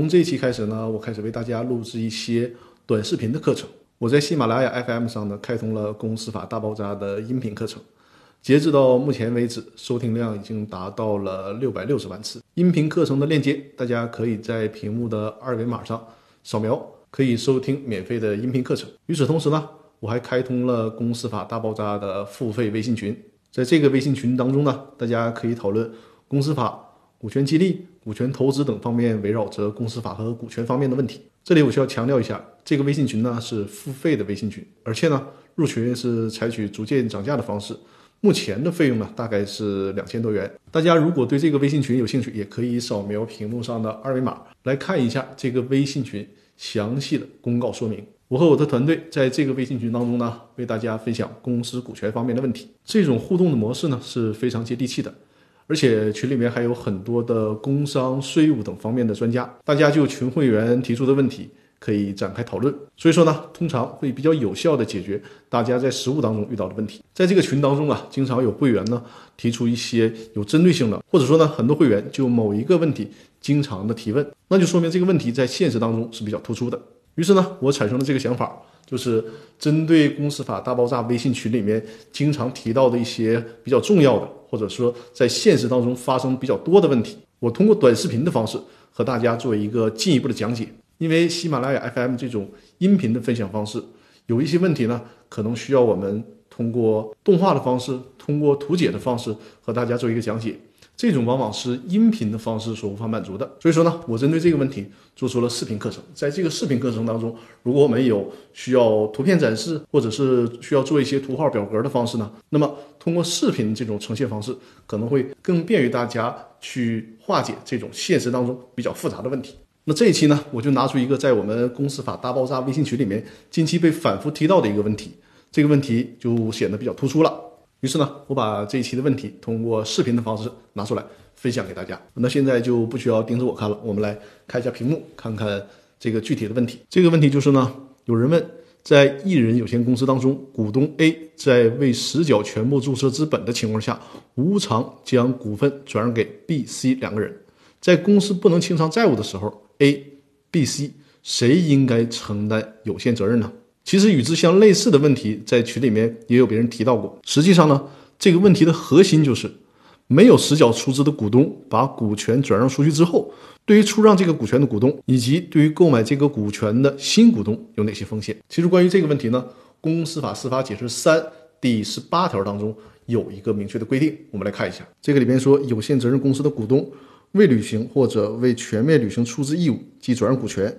从这一期开始呢，我开始为大家录制一些短视频的课程。我在喜马拉雅 FM 上呢，开通了《公司法大爆炸》的音频课程。截止到目前为止，收听量已经达到了六百六十万次。音频课程的链接，大家可以在屏幕的二维码上扫描，可以收听免费的音频课程。与此同时呢，我还开通了《公司法大爆炸》的付费微信群。在这个微信群当中呢，大家可以讨论公司法、股权激励、股权投资等方面围绕着公司法和股权方面的问题。这里我需要强调一下，这个微信群呢是付费的微信群，而且呢入群是采取逐渐涨价的方式。目前的费用呢，大概是两千多元。大家如果对这个微信群有兴趣，也可以扫描屏幕上的二维码来看一下这个微信群详细的公告说明。我和我的团队在这个微信群当中呢，为大家分享公司股权方面的问题。这种互动的模式呢是非常接地气的，而且群里面还有很多的工商、税务等方面的专家，大家就群会员提出的问题。可以展开讨论，所以说呢，通常会比较有效的解决大家在实务当中遇到的问题。在这个群当中啊，经常有会员呢提出一些有针对性的，或者说呢，很多会员就某一个问题经常的提问，那就说明这个问题在现实当中是比较突出的。于是呢，我产生了这个想法，就是针对公司法大爆炸微信群里面经常提到的一些比较重要的，或者说在现实当中发生比较多的问题，我通过短视频的方式和大家做一个进一步的讲解。因为喜马拉雅 FM 这种音频的分享方式，有一些问题呢，可能需要我们通过动画的方式，通过图解的方式和大家做一个讲解。这种往往是音频的方式所无法满足的。所以说呢，我针对这个问题做出了视频课程。在这个视频课程当中，如果我们有需要图片展示，或者是需要做一些图号表格的方式呢，那么通过视频这种呈现方式，可能会更便于大家去化解这种现实当中比较复杂的问题。那这一期呢，我就拿出一个在我们公司法大爆炸微信群里面近期被反复提到的一个问题，这个问题就显得比较突出了。于是呢，我把这一期的问题通过视频的方式拿出来分享给大家。那现在就不需要盯着我看了，我们来看一下屏幕，看看这个具体的问题。这个问题就是呢，有人问，在一人有限公司当中，股东 A 在未实缴全部注册资本的情况下，无偿将股份转让给 B、C 两个人，在公司不能清偿债务的时候。A、B、C 谁应该承担有限责任呢？其实与之相类似的问题，在群里面也有别人提到过。实际上呢，这个问题的核心就是，没有实缴出资的股东把股权转让出去之后，对于出让这个股权的股东，以及对于购买这个股权的新股东有哪些风险？其实关于这个问题呢，《公司法司法解释三》第十八条当中有一个明确的规定，我们来看一下。这个里边说，有限责任公司的股东。未履行或者未全面履行出资义务及转让股权，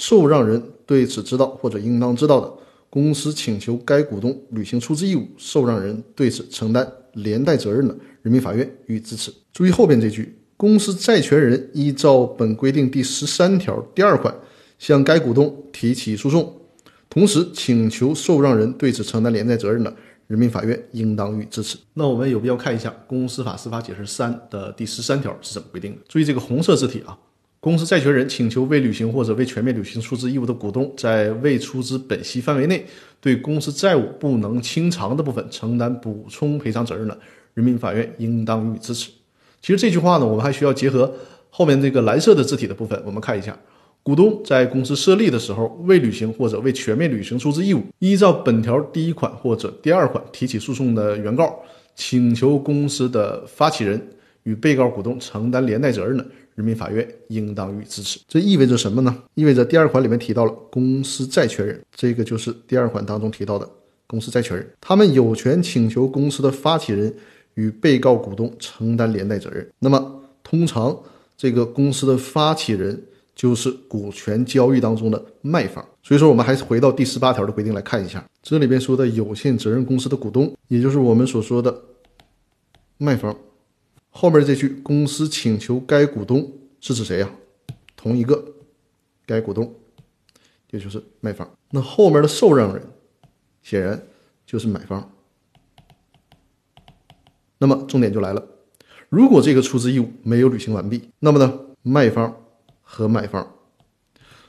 受让人对此知道或者应当知道的，公司请求该股东履行出资义务，受让人对此承担连带责任的，人民法院予以支持。注意后边这句：公司债权人依照本规定第十三条第二款向该股东提起诉讼，同时请求受让人对此承担连带责任的。人民法院应当予以支持。那我们有必要看一下《公司法司法解释三》的第十三条是怎么规定的。注意这个红色字体啊，公司债权人请求未履行或者未全面履行出资义务的股东，在未出资本息范围内对公司债务不能清偿的部分承担补充赔偿责任的，人民法院应当予以支持。其实这句话呢，我们还需要结合后面这个蓝色的字体的部分，我们看一下。股东在公司设立的时候未履行或者未全面履行出资义务，依照本条第一款或者第二款提起诉讼的原告，请求公司的发起人与被告股东承担连带责任的，人民法院应当予以支持。这意味着什么呢？意味着第二款里面提到了公司债权人，这个就是第二款当中提到的公司债权人，他们有权请求公司的发起人与被告股东承担连带责任。那么，通常这个公司的发起人。就是股权交易当中的卖方，所以说我们还是回到第十八条的规定来看一下，这里边说的有限责任公司的股东，也就是我们所说的卖方，后面这句公司请求该股东是指谁呀？同一个该股东，也就是卖方。那后面的受让人显然就是买方。那么重点就来了，如果这个出资义务没有履行完毕，那么呢，卖方。和买方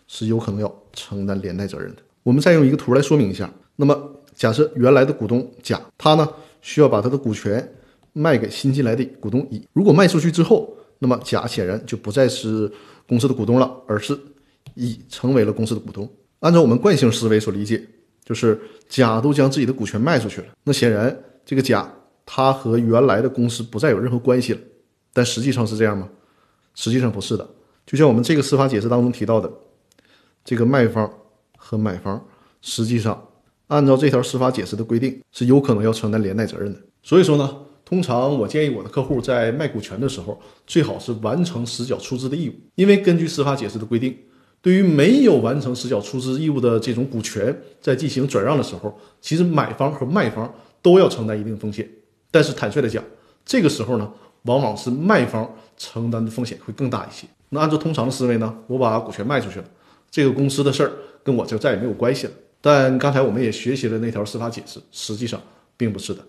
是有可能要承担连带责任的。我们再用一个图来说明一下。那么，假设原来的股东甲，他呢需要把他的股权卖给新进来的股东乙。如果卖出去之后，那么甲显然就不再是公司的股东了，而是乙成为了公司的股东。按照我们惯性思维所理解，就是甲都将自己的股权卖出去了，那显然这个甲他和原来的公司不再有任何关系了。但实际上是这样吗？实际上不是的。就像我们这个司法解释当中提到的，这个卖方和买方实际上按照这条司法解释的规定是有可能要承担连带责任的。所以说呢。通常我建议我的客户在卖股权的时候，最好是完成实缴出资的义务，因为根据司法解释的规定，对于没有完成实缴出资义务的这种股权，在进行转让的时候，其实买方和卖方都要承担一定风险。但是坦率的讲，这个时候呢，往往是卖方承担的风险会更大一些。那按照通常的思维呢，我把股权卖出去了，这个公司的事儿跟我就再也没有关系了。但刚才我们也学习了那条司法解释，实际上并不是的，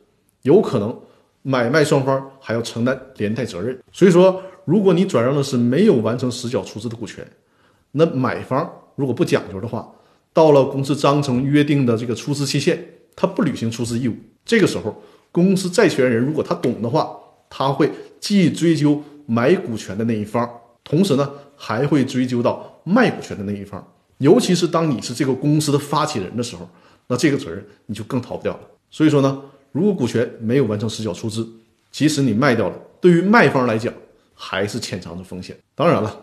有可能。买卖双方还要承担连带责任，所以说，如果你转让的是没有完成实缴出资的股权，那买方如果不讲究的话，到了公司章程约定的这个出资期限，他不履行出资义务，这个时候，公司债权人如果他懂的话，他会既追究买股权的那一方，同时呢，还会追究到卖股权的那一方，尤其是当你是这个公司的发起人的时候，那这个责任你就更逃不掉了。所以说呢。如果股权没有完成实缴出资，即使你卖掉了，对于卖方来讲还是潜藏着风险。当然了，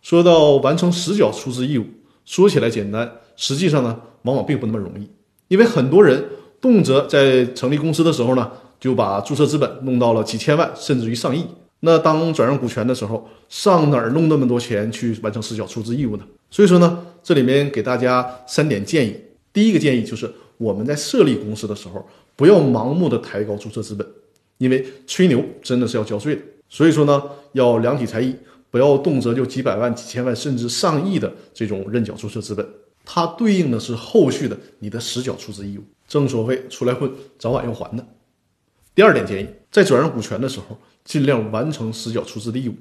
说到完成实缴出资义务，说起来简单，实际上呢，往往并不那么容易。因为很多人动辄在成立公司的时候呢，就把注册资本弄到了几千万，甚至于上亿。那当转让股权的时候，上哪儿弄那么多钱去完成实缴出资义务呢？所以说呢，这里面给大家三点建议。第一个建议就是我们在设立公司的时候。不要盲目的抬高注册资本，因为吹牛真的是要交税的。所以说呢，要量体裁衣，不要动辄就几百万、几千万甚至上亿的这种认缴注册资本，它对应的是后续的你的实缴出资义务。正所谓出来混，早晚要还的。第二点建议，在转让股权的时候，尽量完成实缴出资的义务。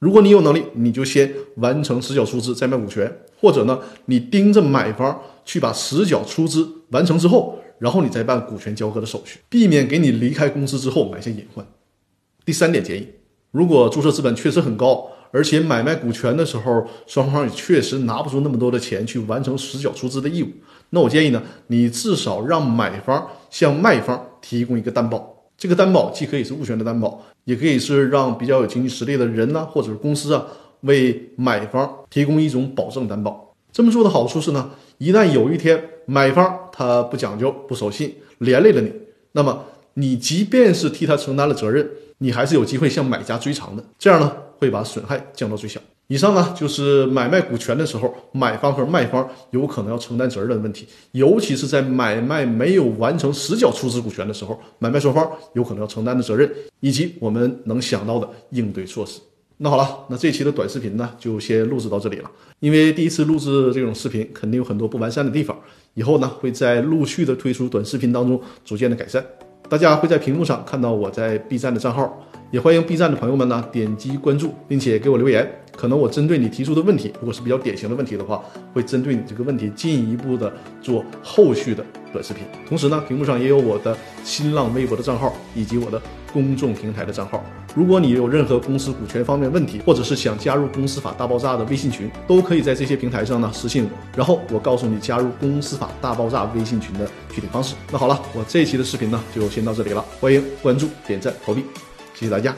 如果你有能力，你就先完成实缴出资再卖股权，或者呢，你盯着买方去把实缴出资完成之后。然后你再办股权交割的手续，避免给你离开公司之后埋下隐患。第三点建议，如果注册资本确实很高，而且买卖股权的时候双方也确实拿不出那么多的钱去完成实缴出资的义务，那我建议呢，你至少让买方向卖方提供一个担保。这个担保既可以是物权的担保，也可以是让比较有经济实力的人呢，或者是公司啊，为买方提供一种保证担保。这么做的好处是呢，一旦有一天买方他不讲究、不守信，连累了你，那么你即便是替他承担了责任，你还是有机会向买家追偿的。这样呢，会把损害降到最小。以上呢，就是买卖股权的时候，买方和卖方有可能要承担责任的问题，尤其是在买卖没有完成实缴出资股权的时候，买卖双方有可能要承担的责任，以及我们能想到的应对措施。那好了，那这期的短视频呢，就先录制到这里了。因为第一次录制这种视频，肯定有很多不完善的地方，以后呢，会在陆续的推出短视频当中逐渐的改善。大家会在屏幕上看到我在 B 站的账号，也欢迎 B 站的朋友们呢点击关注，并且给我留言。可能我针对你提出的问题，如果是比较典型的问题的话，会针对你这个问题进一步的做后续的短视频。同时呢，屏幕上也有我的新浪微博的账号以及我的公众平台的账号。如果你有任何公司股权方面问题，或者是想加入公司法大爆炸的微信群，都可以在这些平台上呢私信我，然后我告诉你加入公司法大爆炸微信群的具体方式。那好了，我这一期的视频呢就先到这里了，欢迎关注、点赞、投币，谢谢大家。